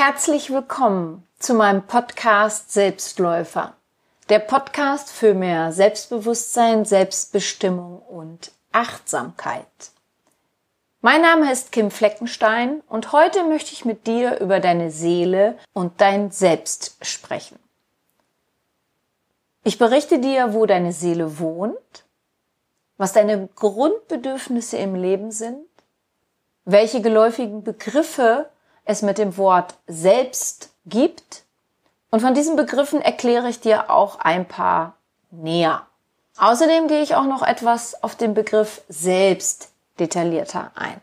Herzlich willkommen zu meinem Podcast Selbstläufer. Der Podcast für mehr Selbstbewusstsein, Selbstbestimmung und Achtsamkeit. Mein Name ist Kim Fleckenstein und heute möchte ich mit dir über deine Seele und dein Selbst sprechen. Ich berichte dir, wo deine Seele wohnt, was deine Grundbedürfnisse im Leben sind, welche geläufigen Begriffe es mit dem Wort selbst gibt. Und von diesen Begriffen erkläre ich dir auch ein paar näher. Außerdem gehe ich auch noch etwas auf den Begriff selbst detaillierter ein.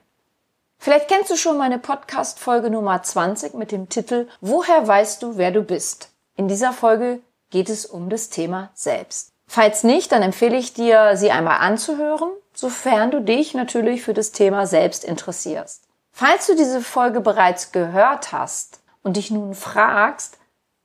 Vielleicht kennst du schon meine Podcast-Folge Nummer 20 mit dem Titel Woher weißt du, wer du bist? In dieser Folge geht es um das Thema selbst. Falls nicht, dann empfehle ich dir, sie einmal anzuhören, sofern du dich natürlich für das Thema selbst interessierst. Falls du diese Folge bereits gehört hast und dich nun fragst,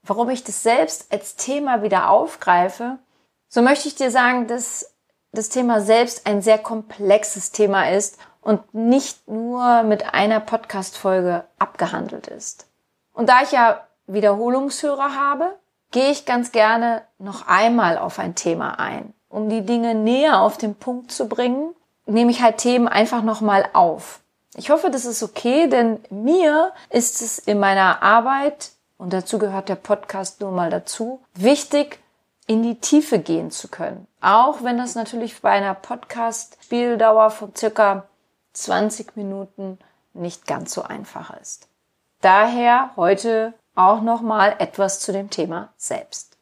warum ich das selbst als Thema wieder aufgreife, so möchte ich dir sagen, dass das Thema selbst ein sehr komplexes Thema ist und nicht nur mit einer Podcast-Folge abgehandelt ist. Und da ich ja Wiederholungshörer habe, gehe ich ganz gerne noch einmal auf ein Thema ein. Um die Dinge näher auf den Punkt zu bringen, nehme ich halt Themen einfach nochmal auf. Ich hoffe, das ist okay, denn mir ist es in meiner Arbeit, und dazu gehört der Podcast nur mal dazu, wichtig, in die Tiefe gehen zu können. Auch wenn das natürlich bei einer Podcast-Spieldauer von circa 20 Minuten nicht ganz so einfach ist. Daher heute auch nochmal etwas zu dem Thema selbst.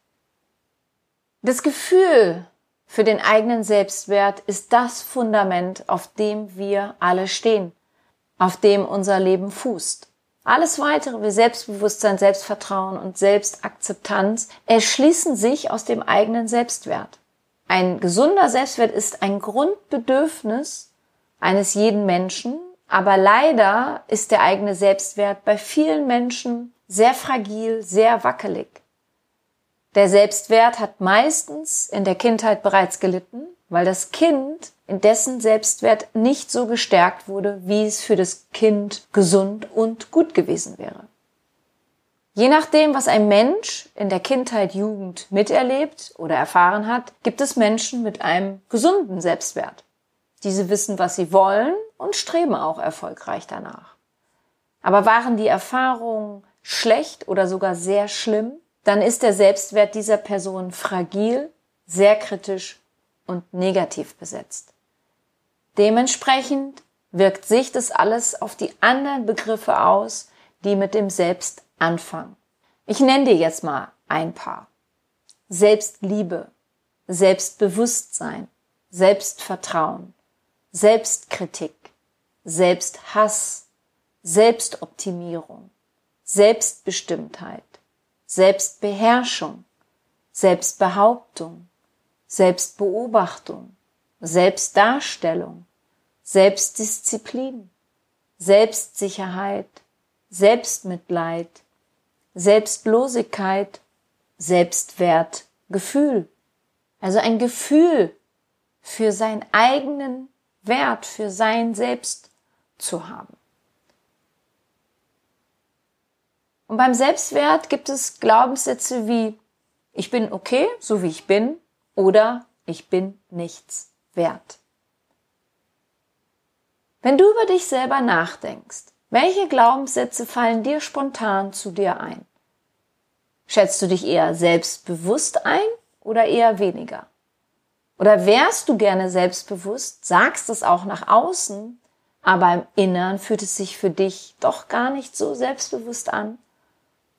Das Gefühl für den eigenen Selbstwert ist das Fundament, auf dem wir alle stehen auf dem unser Leben fußt. Alles weitere wie Selbstbewusstsein, Selbstvertrauen und Selbstakzeptanz erschließen sich aus dem eigenen Selbstwert. Ein gesunder Selbstwert ist ein Grundbedürfnis eines jeden Menschen, aber leider ist der eigene Selbstwert bei vielen Menschen sehr fragil, sehr wackelig. Der Selbstwert hat meistens in der Kindheit bereits gelitten, weil das Kind in dessen Selbstwert nicht so gestärkt wurde, wie es für das Kind gesund und gut gewesen wäre. Je nachdem, was ein Mensch in der Kindheit, Jugend miterlebt oder erfahren hat, gibt es Menschen mit einem gesunden Selbstwert. Diese wissen, was sie wollen und streben auch erfolgreich danach. Aber waren die Erfahrungen schlecht oder sogar sehr schlimm, dann ist der Selbstwert dieser Person fragil, sehr kritisch und negativ besetzt. Dementsprechend wirkt sich das alles auf die anderen Begriffe aus, die mit dem Selbst anfangen. Ich nenne dir jetzt mal ein paar. Selbstliebe, Selbstbewusstsein, Selbstvertrauen, Selbstkritik, Selbsthass, Selbstoptimierung, Selbstbestimmtheit, Selbstbeherrschung, Selbstbehauptung, Selbstbeobachtung, Selbstdarstellung, Selbstdisziplin, Selbstsicherheit, Selbstmitleid, Selbstlosigkeit, Selbstwert, Gefühl. Also ein Gefühl für seinen eigenen Wert, für sein Selbst zu haben. Und beim Selbstwert gibt es Glaubenssätze wie ich bin okay, so wie ich bin, oder ich bin nichts wert. Wenn du über dich selber nachdenkst, welche Glaubenssätze fallen dir spontan zu dir ein? Schätzt du dich eher selbstbewusst ein oder eher weniger? Oder wärst du gerne selbstbewusst, sagst es auch nach außen, aber im Innern fühlt es sich für dich doch gar nicht so selbstbewusst an?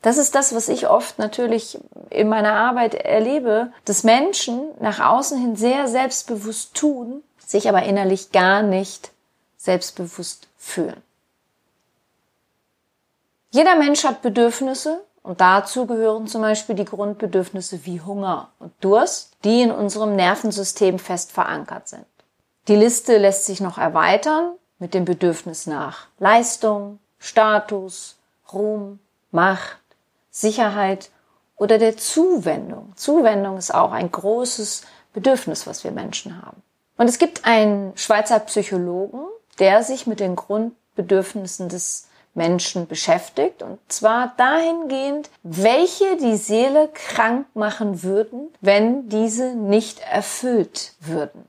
Das ist das, was ich oft natürlich in meiner Arbeit erlebe, dass Menschen nach außen hin sehr selbstbewusst tun, sich aber innerlich gar nicht selbstbewusst fühlen. Jeder Mensch hat Bedürfnisse und dazu gehören zum Beispiel die Grundbedürfnisse wie Hunger und Durst, die in unserem Nervensystem fest verankert sind. Die Liste lässt sich noch erweitern mit dem Bedürfnis nach Leistung, Status, Ruhm, Macht, Sicherheit oder der Zuwendung. Zuwendung ist auch ein großes Bedürfnis, was wir Menschen haben. Und es gibt einen Schweizer Psychologen, der sich mit den Grundbedürfnissen des Menschen beschäftigt, und zwar dahingehend, welche die Seele krank machen würden, wenn diese nicht erfüllt würden.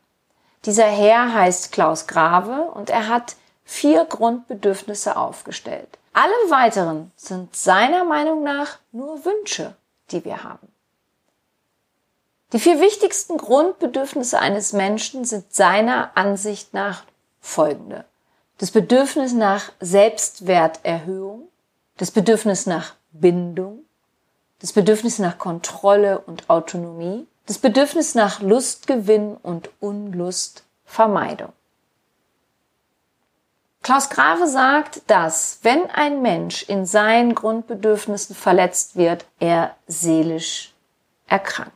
Dieser Herr heißt Klaus Grave und er hat vier Grundbedürfnisse aufgestellt. Alle weiteren sind seiner Meinung nach nur Wünsche, die wir haben. Die vier wichtigsten Grundbedürfnisse eines Menschen sind seiner Ansicht nach folgende. Das Bedürfnis nach Selbstwerterhöhung, das Bedürfnis nach Bindung, das Bedürfnis nach Kontrolle und Autonomie, das Bedürfnis nach Lustgewinn und Unlustvermeidung. Klaus Grave sagt, dass wenn ein Mensch in seinen Grundbedürfnissen verletzt wird, er seelisch erkrankt.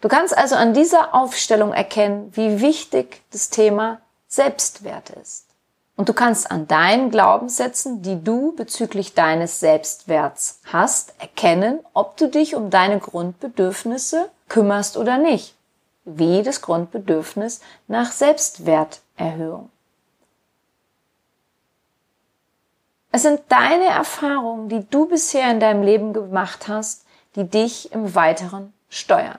Du kannst also an dieser Aufstellung erkennen, wie wichtig das Thema Selbstwert ist. Und du kannst an deinen Glaubenssätzen, die du bezüglich deines Selbstwerts hast, erkennen, ob du dich um deine Grundbedürfnisse kümmerst oder nicht. Wie das Grundbedürfnis nach Selbstwerterhöhung. Es sind deine Erfahrungen, die du bisher in deinem Leben gemacht hast, die dich im Weiteren steuern.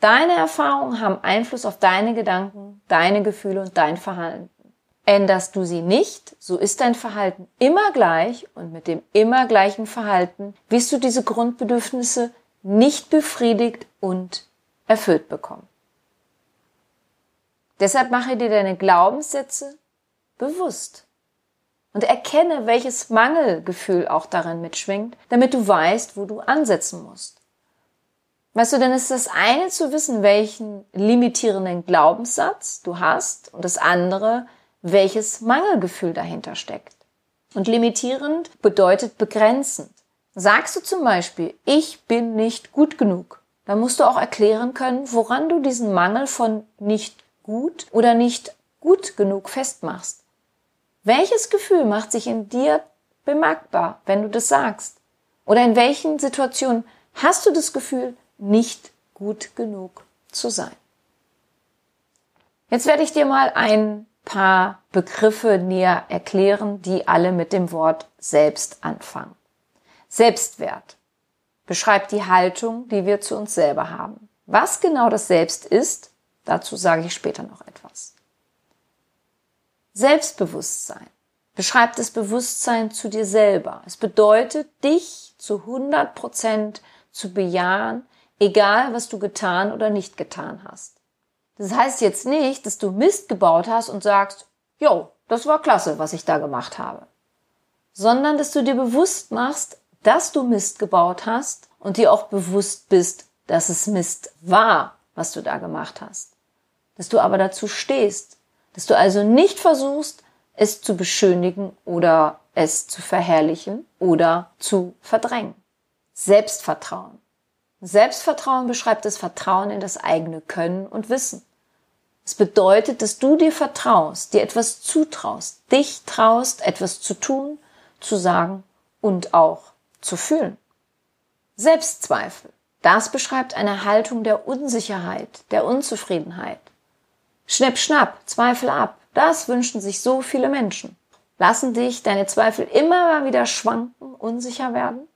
Deine Erfahrungen haben Einfluss auf deine Gedanken, deine Gefühle und dein Verhalten. Änderst du sie nicht, so ist dein Verhalten immer gleich und mit dem immer gleichen Verhalten wirst du diese Grundbedürfnisse nicht befriedigt und erfüllt bekommen. Deshalb mache dir deine Glaubenssätze bewusst und erkenne, welches Mangelgefühl auch darin mitschwingt, damit du weißt, wo du ansetzen musst. Weißt du, denn ist das eine zu wissen, welchen limitierenden Glaubenssatz du hast und das andere, welches Mangelgefühl dahinter steckt. Und limitierend bedeutet begrenzend. Sagst du zum Beispiel, ich bin nicht gut genug, dann musst du auch erklären können, woran du diesen Mangel von nicht gut oder nicht gut genug festmachst. Welches Gefühl macht sich in dir bemerkbar, wenn du das sagst? Oder in welchen Situationen hast du das Gefühl, nicht gut genug zu sein. Jetzt werde ich dir mal ein paar Begriffe näher erklären, die alle mit dem Wort selbst anfangen. Selbstwert beschreibt die Haltung, die wir zu uns selber haben. Was genau das Selbst ist, dazu sage ich später noch etwas. Selbstbewusstsein beschreibt das Bewusstsein zu dir selber. Es bedeutet, dich zu 100 Prozent zu bejahen, egal was du getan oder nicht getan hast. Das heißt jetzt nicht, dass du Mist gebaut hast und sagst, jo, das war klasse, was ich da gemacht habe. Sondern, dass du dir bewusst machst, dass du Mist gebaut hast und dir auch bewusst bist, dass es Mist war, was du da gemacht hast. Dass du aber dazu stehst. Dass du also nicht versuchst, es zu beschönigen oder es zu verherrlichen oder zu verdrängen. Selbstvertrauen. Selbstvertrauen beschreibt das Vertrauen in das eigene Können und Wissen. Es bedeutet, dass du dir vertraust, dir etwas zutraust, dich traust, etwas zu tun, zu sagen und auch zu fühlen. Selbstzweifel. Das beschreibt eine Haltung der Unsicherheit, der Unzufriedenheit. Schnipp, schnapp, Zweifel ab. Das wünschen sich so viele Menschen. Lassen dich deine Zweifel immer wieder schwanken, unsicher werden?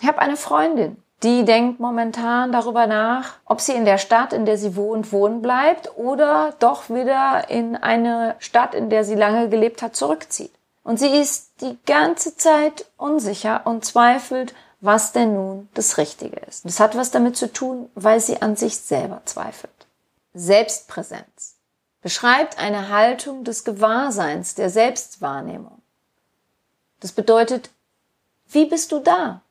Ich habe eine Freundin, die denkt momentan darüber nach, ob sie in der Stadt, in der sie wohnt, wohnen bleibt oder doch wieder in eine Stadt, in der sie lange gelebt hat, zurückzieht. Und sie ist die ganze Zeit unsicher und zweifelt, was denn nun das Richtige ist. Das hat was damit zu tun, weil sie an sich selber zweifelt. Selbstpräsenz beschreibt eine Haltung des Gewahrseins, der Selbstwahrnehmung. Das bedeutet, wie bist du da?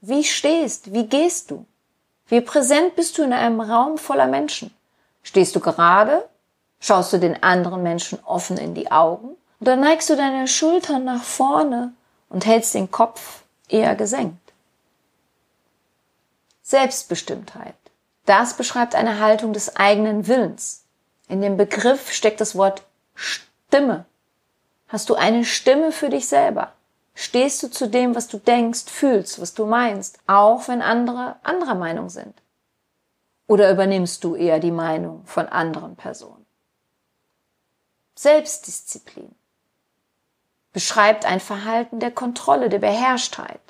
Wie stehst, wie gehst du? Wie präsent bist du in einem Raum voller Menschen? Stehst du gerade? Schaust du den anderen Menschen offen in die Augen? Oder neigst du deine Schultern nach vorne und hältst den Kopf eher gesenkt? Selbstbestimmtheit. Das beschreibt eine Haltung des eigenen Willens. In dem Begriff steckt das Wort Stimme. Hast du eine Stimme für dich selber? Stehst du zu dem, was du denkst, fühlst, was du meinst, auch wenn andere anderer Meinung sind? Oder übernimmst du eher die Meinung von anderen Personen? Selbstdisziplin. beschreibt ein Verhalten der Kontrolle, der Beherrschtheit.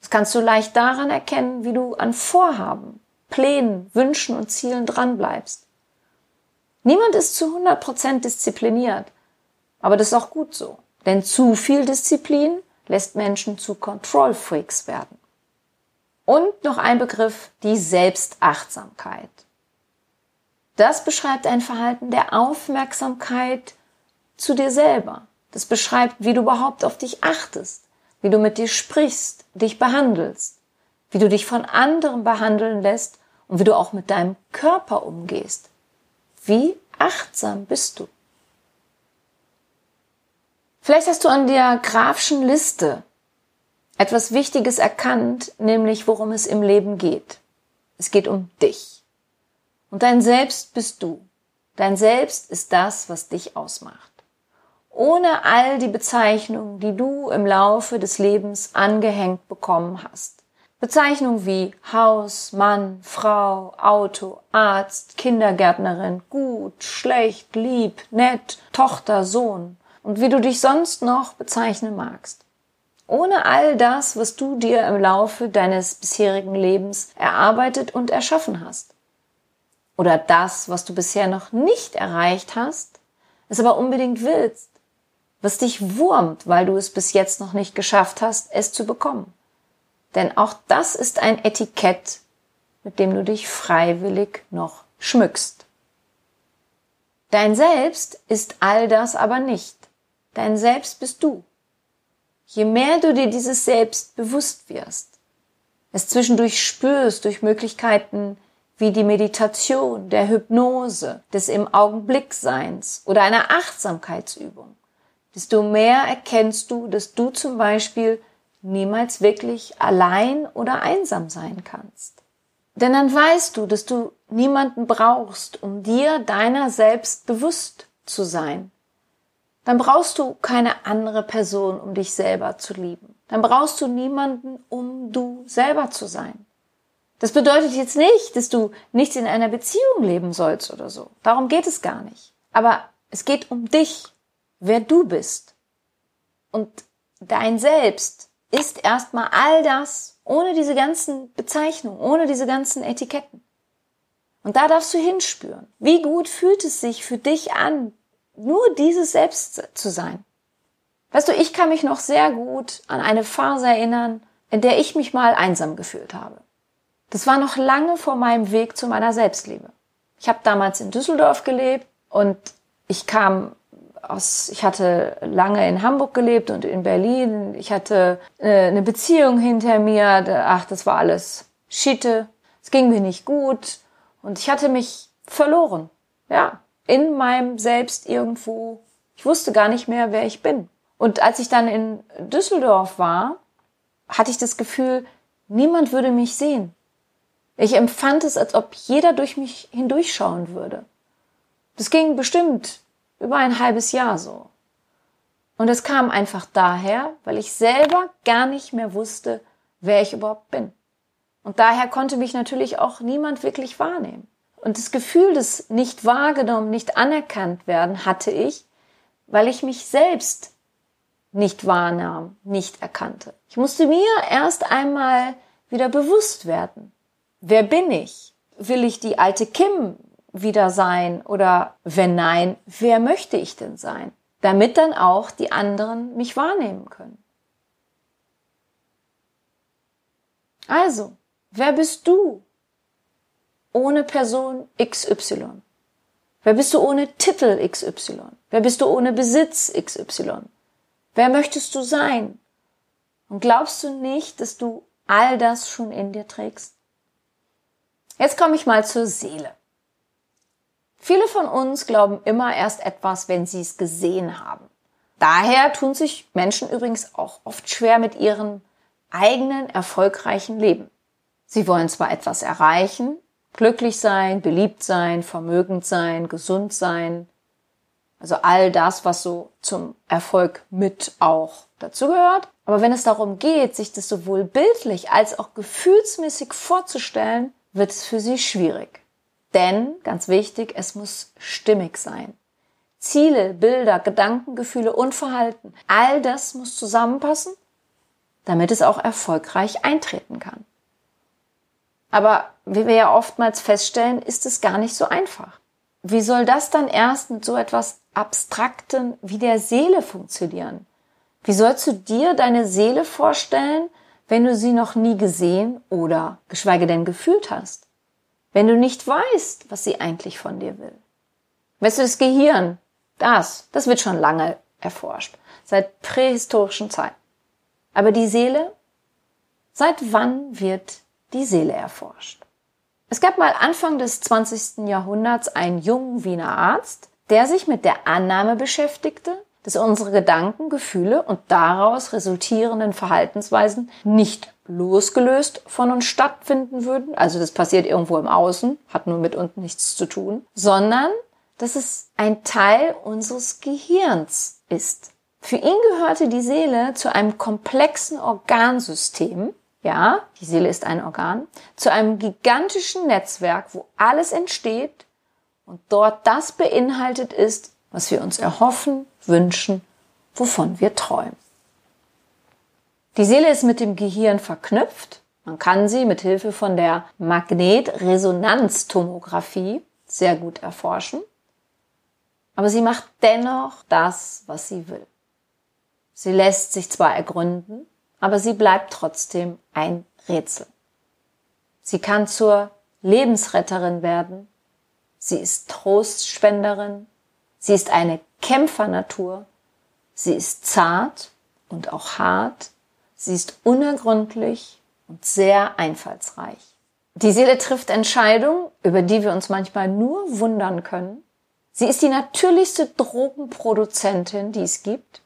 Das kannst du leicht daran erkennen, wie du an Vorhaben, Plänen, Wünschen und Zielen dranbleibst. Niemand ist zu 100% diszipliniert, aber das ist auch gut so, denn zu viel Disziplin lässt Menschen zu Control Freaks werden. Und noch ein Begriff, die Selbstachtsamkeit. Das beschreibt ein Verhalten der Aufmerksamkeit zu dir selber. Das beschreibt, wie du überhaupt auf dich achtest, wie du mit dir sprichst, dich behandelst, wie du dich von anderen behandeln lässt und wie du auch mit deinem Körper umgehst. Wie achtsam bist du? Vielleicht hast du an der grafischen Liste etwas Wichtiges erkannt, nämlich worum es im Leben geht. Es geht um dich. Und dein Selbst bist du. Dein Selbst ist das, was dich ausmacht. Ohne all die Bezeichnungen, die du im Laufe des Lebens angehängt bekommen hast. Bezeichnungen wie Haus, Mann, Frau, Auto, Arzt, Kindergärtnerin, gut, schlecht, lieb, nett, Tochter, Sohn und wie du dich sonst noch bezeichnen magst. Ohne all das, was du dir im Laufe deines bisherigen Lebens erarbeitet und erschaffen hast. Oder das, was du bisher noch nicht erreicht hast, es aber unbedingt willst, was dich wurmt, weil du es bis jetzt noch nicht geschafft hast, es zu bekommen. Denn auch das ist ein Etikett, mit dem du dich freiwillig noch schmückst. Dein Selbst ist all das aber nicht. Dein Selbst bist du. Je mehr du dir dieses Selbst bewusst wirst, es zwischendurch spürst durch Möglichkeiten wie die Meditation, der Hypnose, des im Augenblick Seins oder einer Achtsamkeitsübung, desto mehr erkennst du, dass du zum Beispiel niemals wirklich allein oder einsam sein kannst. Denn dann weißt du, dass du niemanden brauchst, um dir deiner selbst bewusst zu sein. Dann brauchst du keine andere Person, um dich selber zu lieben. Dann brauchst du niemanden, um du selber zu sein. Das bedeutet jetzt nicht, dass du nichts in einer Beziehung leben sollst oder so. Darum geht es gar nicht. Aber es geht um dich, wer du bist. Und dein Selbst ist erstmal all das ohne diese ganzen Bezeichnungen, ohne diese ganzen Etiketten. Und da darfst du hinspüren. Wie gut fühlt es sich für dich an, nur dieses Selbst zu sein? Weißt du, ich kann mich noch sehr gut an eine Phase erinnern, in der ich mich mal einsam gefühlt habe. Das war noch lange vor meinem Weg zu meiner Selbstliebe. Ich habe damals in Düsseldorf gelebt und ich kam aus, ich hatte lange in Hamburg gelebt und in Berlin. Ich hatte äh, eine Beziehung hinter mir. Ach, das war alles Schiete. Es ging mir nicht gut. Und ich hatte mich verloren. Ja, in meinem Selbst irgendwo. Ich wusste gar nicht mehr, wer ich bin. Und als ich dann in Düsseldorf war, hatte ich das Gefühl, niemand würde mich sehen. Ich empfand es, als ob jeder durch mich hindurchschauen würde. Das ging bestimmt über ein halbes Jahr so. Und es kam einfach daher, weil ich selber gar nicht mehr wusste, wer ich überhaupt bin. Und daher konnte mich natürlich auch niemand wirklich wahrnehmen. Und das Gefühl des nicht wahrgenommen, nicht anerkannt werden hatte ich, weil ich mich selbst nicht wahrnahm, nicht erkannte. Ich musste mir erst einmal wieder bewusst werden. Wer bin ich? Will ich die alte Kim wieder sein? Oder wenn nein, wer möchte ich denn sein? Damit dann auch die anderen mich wahrnehmen können. Also, wer bist du ohne Person XY? Wer bist du ohne Titel XY? Wer bist du ohne Besitz XY? Wer möchtest du sein? Und glaubst du nicht, dass du all das schon in dir trägst? Jetzt komme ich mal zur Seele. Viele von uns glauben immer erst etwas, wenn sie es gesehen haben. Daher tun sich Menschen übrigens auch oft schwer mit ihrem eigenen erfolgreichen Leben. Sie wollen zwar etwas erreichen, glücklich sein, beliebt sein, vermögend sein, gesund sein, also all das, was so zum Erfolg mit auch dazugehört. Aber wenn es darum geht, sich das sowohl bildlich als auch gefühlsmäßig vorzustellen, wird es für sie schwierig. Denn, ganz wichtig, es muss stimmig sein. Ziele, Bilder, Gedanken, Gefühle und Verhalten. All das muss zusammenpassen, damit es auch erfolgreich eintreten kann. Aber wie wir ja oftmals feststellen, ist es gar nicht so einfach. Wie soll das dann erst mit so etwas Abstrakten wie der Seele funktionieren? Wie sollst du dir deine Seele vorstellen, wenn du sie noch nie gesehen oder geschweige denn gefühlt hast? Wenn du nicht weißt, was sie eigentlich von dir will? Weißt du, das Gehirn, das, das wird schon lange erforscht, seit prähistorischen Zeiten. Aber die Seele, seit wann wird die Seele erforscht? Es gab mal Anfang des 20. Jahrhunderts einen jungen Wiener Arzt, der sich mit der Annahme beschäftigte, dass unsere Gedanken, Gefühle und daraus resultierenden Verhaltensweisen nicht losgelöst von uns stattfinden würden, also das passiert irgendwo im Außen, hat nur mit uns nichts zu tun, sondern dass es ein Teil unseres Gehirns ist. Für ihn gehörte die Seele zu einem komplexen Organsystem, ja, die Seele ist ein Organ, zu einem gigantischen Netzwerk, wo alles entsteht und dort das beinhaltet ist, was wir uns erhoffen, wünschen, wovon wir träumen. Die Seele ist mit dem Gehirn verknüpft. Man kann sie mit Hilfe von der Magnetresonanztomographie sehr gut erforschen. Aber sie macht dennoch das, was sie will. Sie lässt sich zwar ergründen, aber sie bleibt trotzdem ein Rätsel. Sie kann zur Lebensretterin werden. Sie ist Trostspenderin. Sie ist eine Kämpfernatur. Sie ist zart und auch hart. Sie ist unergründlich und sehr einfallsreich. Die Seele trifft Entscheidungen, über die wir uns manchmal nur wundern können. Sie ist die natürlichste Drogenproduzentin, die es gibt.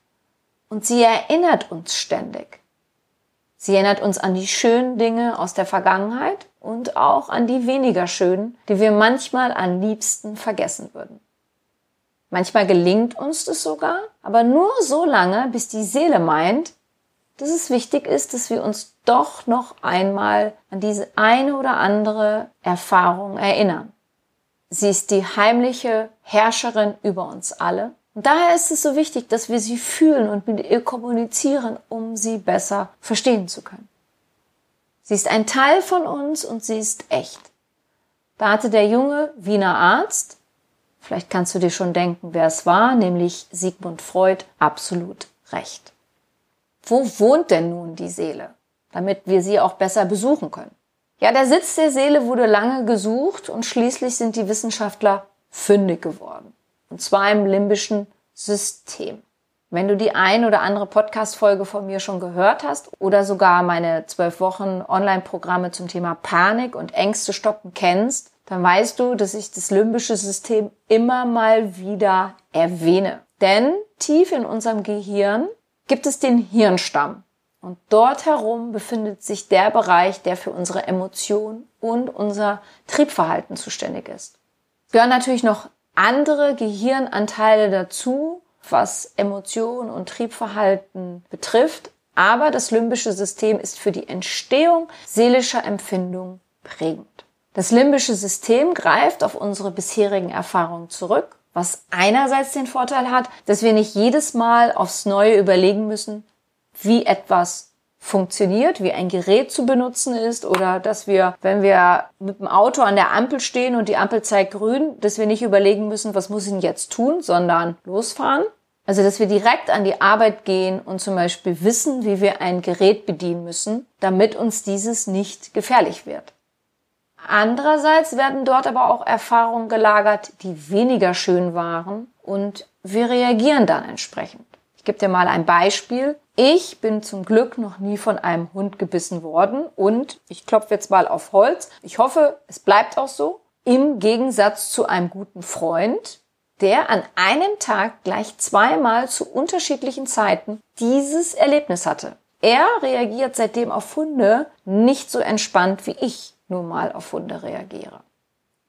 Und sie erinnert uns ständig. Sie erinnert uns an die schönen Dinge aus der Vergangenheit und auch an die weniger schönen, die wir manchmal am liebsten vergessen würden. Manchmal gelingt uns das sogar, aber nur so lange, bis die Seele meint, dass es wichtig ist, dass wir uns doch noch einmal an diese eine oder andere Erfahrung erinnern. Sie ist die heimliche Herrscherin über uns alle. Und daher ist es so wichtig, dass wir sie fühlen und mit ihr kommunizieren, um sie besser verstehen zu können. Sie ist ein Teil von uns und sie ist echt. Da hatte der junge Wiener Arzt vielleicht kannst du dir schon denken, wer es war, nämlich Sigmund Freud, absolut recht. Wo wohnt denn nun die Seele, damit wir sie auch besser besuchen können? Ja, der Sitz der Seele wurde lange gesucht und schließlich sind die Wissenschaftler fündig geworden. Und zwar im limbischen System. Wenn du die ein oder andere Podcast-Folge von mir schon gehört hast oder sogar meine zwölf Wochen Online-Programme zum Thema Panik und Ängste stoppen kennst, dann weißt du, dass ich das limbische System immer mal wieder erwähne. Denn tief in unserem Gehirn gibt es den Hirnstamm. Und dort herum befindet sich der Bereich, der für unsere Emotionen und unser Triebverhalten zuständig ist. Es gehören natürlich noch andere Gehirnanteile dazu, was Emotionen und Triebverhalten betrifft. Aber das limbische System ist für die Entstehung seelischer Empfindungen prägend. Das limbische System greift auf unsere bisherigen Erfahrungen zurück, was einerseits den Vorteil hat, dass wir nicht jedes Mal aufs Neue überlegen müssen, wie etwas funktioniert, wie ein Gerät zu benutzen ist oder dass wir, wenn wir mit dem Auto an der Ampel stehen und die Ampel zeigt grün, dass wir nicht überlegen müssen, was muss ich denn jetzt tun, sondern losfahren. Also, dass wir direkt an die Arbeit gehen und zum Beispiel wissen, wie wir ein Gerät bedienen müssen, damit uns dieses nicht gefährlich wird. Andererseits werden dort aber auch Erfahrungen gelagert, die weniger schön waren und wir reagieren dann entsprechend. Ich gebe dir mal ein Beispiel. Ich bin zum Glück noch nie von einem Hund gebissen worden und ich klopfe jetzt mal auf Holz. Ich hoffe, es bleibt auch so. Im Gegensatz zu einem guten Freund, der an einem Tag gleich zweimal zu unterschiedlichen Zeiten dieses Erlebnis hatte. Er reagiert seitdem auf Hunde nicht so entspannt wie ich nur mal auf Hunde reagiere.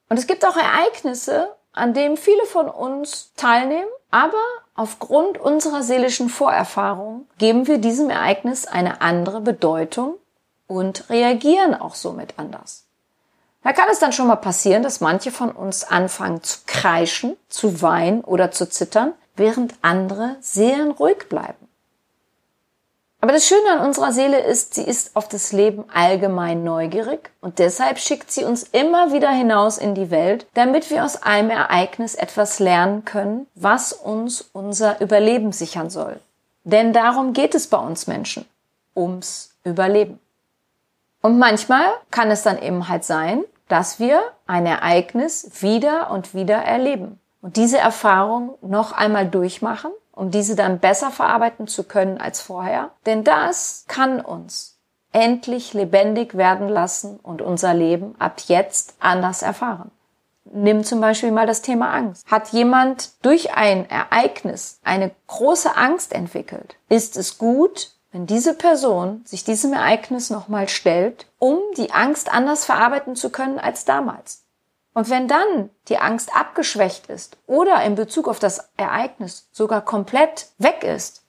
Und es gibt auch Ereignisse, an denen viele von uns teilnehmen, aber aufgrund unserer seelischen Vorerfahrung geben wir diesem Ereignis eine andere Bedeutung und reagieren auch somit anders. Da kann es dann schon mal passieren, dass manche von uns anfangen zu kreischen, zu weinen oder zu zittern, während andere sehr ruhig bleiben. Aber das Schöne an unserer Seele ist, sie ist auf das Leben allgemein neugierig und deshalb schickt sie uns immer wieder hinaus in die Welt, damit wir aus einem Ereignis etwas lernen können, was uns unser Überleben sichern soll. Denn darum geht es bei uns Menschen, ums Überleben. Und manchmal kann es dann eben halt sein, dass wir ein Ereignis wieder und wieder erleben und diese Erfahrung noch einmal durchmachen, um diese dann besser verarbeiten zu können als vorher. Denn das kann uns endlich lebendig werden lassen und unser Leben ab jetzt anders erfahren. Nimm zum Beispiel mal das Thema Angst. Hat jemand durch ein Ereignis eine große Angst entwickelt? Ist es gut, wenn diese Person sich diesem Ereignis nochmal stellt, um die Angst anders verarbeiten zu können als damals. Und wenn dann die Angst abgeschwächt ist oder in Bezug auf das Ereignis sogar komplett weg ist,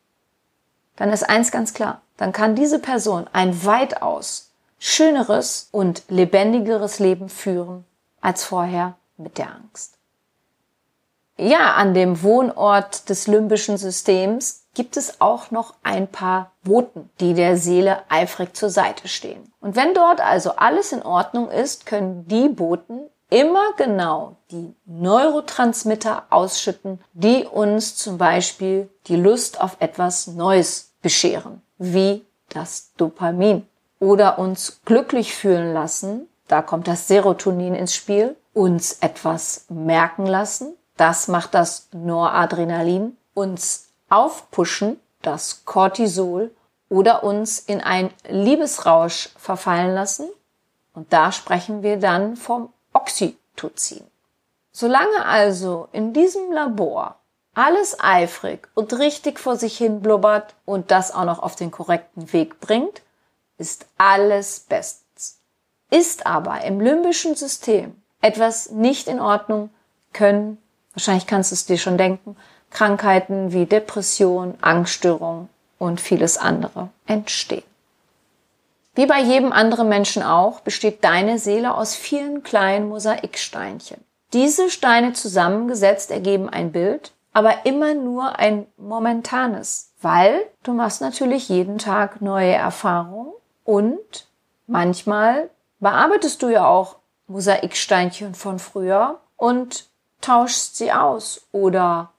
dann ist eins ganz klar, dann kann diese Person ein weitaus schöneres und lebendigeres Leben führen als vorher mit der Angst. Ja, an dem Wohnort des limbischen Systems gibt es auch noch ein paar Boten, die der Seele eifrig zur Seite stehen. Und wenn dort also alles in Ordnung ist, können die Boten immer genau die Neurotransmitter ausschütten, die uns zum Beispiel die Lust auf etwas Neues bescheren, wie das Dopamin. Oder uns glücklich fühlen lassen, da kommt das Serotonin ins Spiel, uns etwas merken lassen, das macht das Noradrenalin, uns aufpushen, das Cortisol, oder uns in ein Liebesrausch verfallen lassen. Und da sprechen wir dann vom Oxytocin. Solange also in diesem Labor alles eifrig und richtig vor sich hin blubbert und das auch noch auf den korrekten Weg bringt, ist alles bestens. Ist aber im limbischen System etwas nicht in Ordnung, können, wahrscheinlich kannst du es dir schon denken, Krankheiten wie Depression, Angststörung und vieles andere entstehen. Wie bei jedem anderen Menschen auch, besteht deine Seele aus vielen kleinen Mosaiksteinchen. Diese Steine zusammengesetzt ergeben ein Bild, aber immer nur ein momentanes, weil du machst natürlich jeden Tag neue Erfahrungen und manchmal bearbeitest du ja auch Mosaiksteinchen von früher und tauschst sie aus oder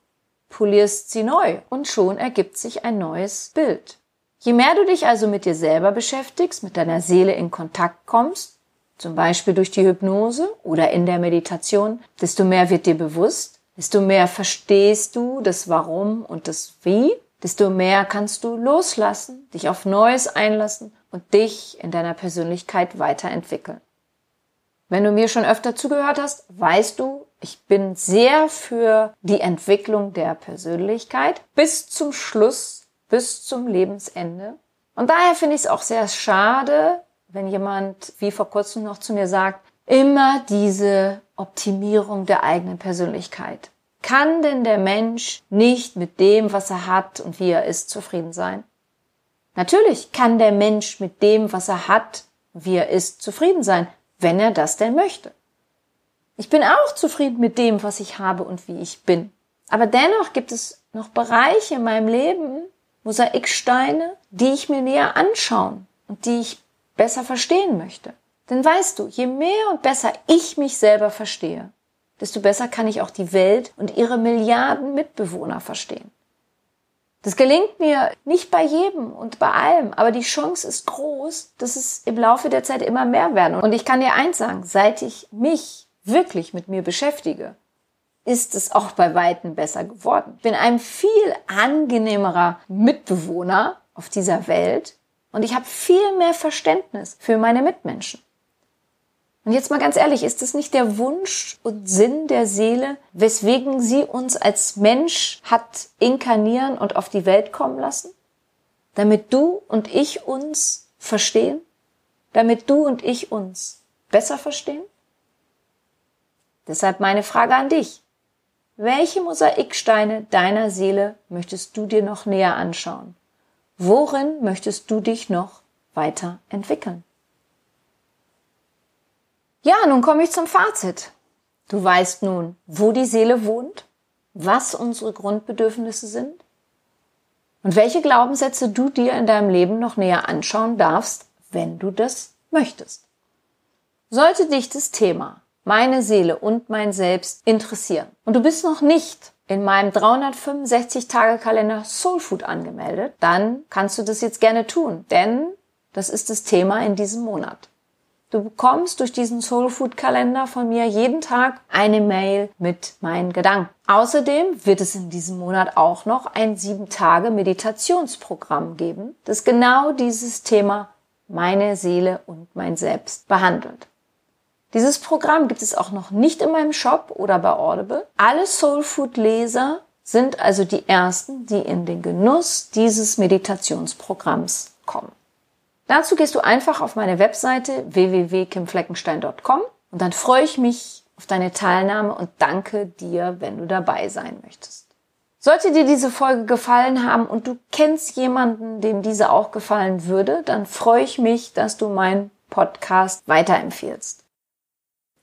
polierst sie neu und schon ergibt sich ein neues Bild. Je mehr du dich also mit dir selber beschäftigst, mit deiner Seele in Kontakt kommst, zum Beispiel durch die Hypnose oder in der Meditation, desto mehr wird dir bewusst, desto mehr verstehst du das Warum und das Wie, desto mehr kannst du loslassen, dich auf Neues einlassen und dich in deiner Persönlichkeit weiterentwickeln. Wenn du mir schon öfter zugehört hast, weißt du, ich bin sehr für die Entwicklung der Persönlichkeit bis zum Schluss, bis zum Lebensende. Und daher finde ich es auch sehr schade, wenn jemand, wie vor kurzem noch zu mir sagt, immer diese Optimierung der eigenen Persönlichkeit. Kann denn der Mensch nicht mit dem, was er hat und wie er ist, zufrieden sein? Natürlich kann der Mensch mit dem, was er hat, wie er ist, zufrieden sein wenn er das denn möchte. Ich bin auch zufrieden mit dem, was ich habe und wie ich bin. Aber dennoch gibt es noch Bereiche in meinem Leben, Mosaiksteine, die ich mir näher anschauen und die ich besser verstehen möchte. Denn weißt du, je mehr und besser ich mich selber verstehe, desto besser kann ich auch die Welt und ihre Milliarden Mitbewohner verstehen. Das gelingt mir nicht bei jedem und bei allem, aber die Chance ist groß, dass es im Laufe der Zeit immer mehr werden. Und ich kann dir eins sagen, seit ich mich wirklich mit mir beschäftige, ist es auch bei Weitem besser geworden. Ich bin ein viel angenehmerer Mitbewohner auf dieser Welt und ich habe viel mehr Verständnis für meine Mitmenschen. Und jetzt mal ganz ehrlich, ist es nicht der Wunsch und Sinn der Seele, weswegen sie uns als Mensch hat inkarnieren und auf die Welt kommen lassen? Damit du und ich uns verstehen? Damit du und ich uns besser verstehen? Deshalb meine Frage an dich. Welche Mosaiksteine deiner Seele möchtest du dir noch näher anschauen? Worin möchtest du dich noch weiter entwickeln? Ja, nun komme ich zum Fazit. Du weißt nun, wo die Seele wohnt, was unsere Grundbedürfnisse sind und welche Glaubenssätze du dir in deinem Leben noch näher anschauen darfst, wenn du das möchtest. Sollte dich das Thema meine Seele und mein Selbst interessieren und du bist noch nicht in meinem 365-Tage-Kalender Soulfood angemeldet, dann kannst du das jetzt gerne tun, denn das ist das Thema in diesem Monat. Du bekommst durch diesen Soulfood-Kalender von mir jeden Tag eine Mail mit meinen Gedanken. Außerdem wird es in diesem Monat auch noch ein 7-Tage-Meditationsprogramm geben, das genau dieses Thema meine Seele und mein Selbst behandelt. Dieses Programm gibt es auch noch nicht in meinem Shop oder bei Audible. Alle Soulfood-Leser sind also die ersten, die in den Genuss dieses Meditationsprogramms kommen. Dazu gehst du einfach auf meine Webseite www.kimfleckenstein.com und dann freue ich mich auf deine Teilnahme und danke dir, wenn du dabei sein möchtest. Sollte dir diese Folge gefallen haben und du kennst jemanden, dem diese auch gefallen würde, dann freue ich mich, dass du meinen Podcast weiterempfiehlst.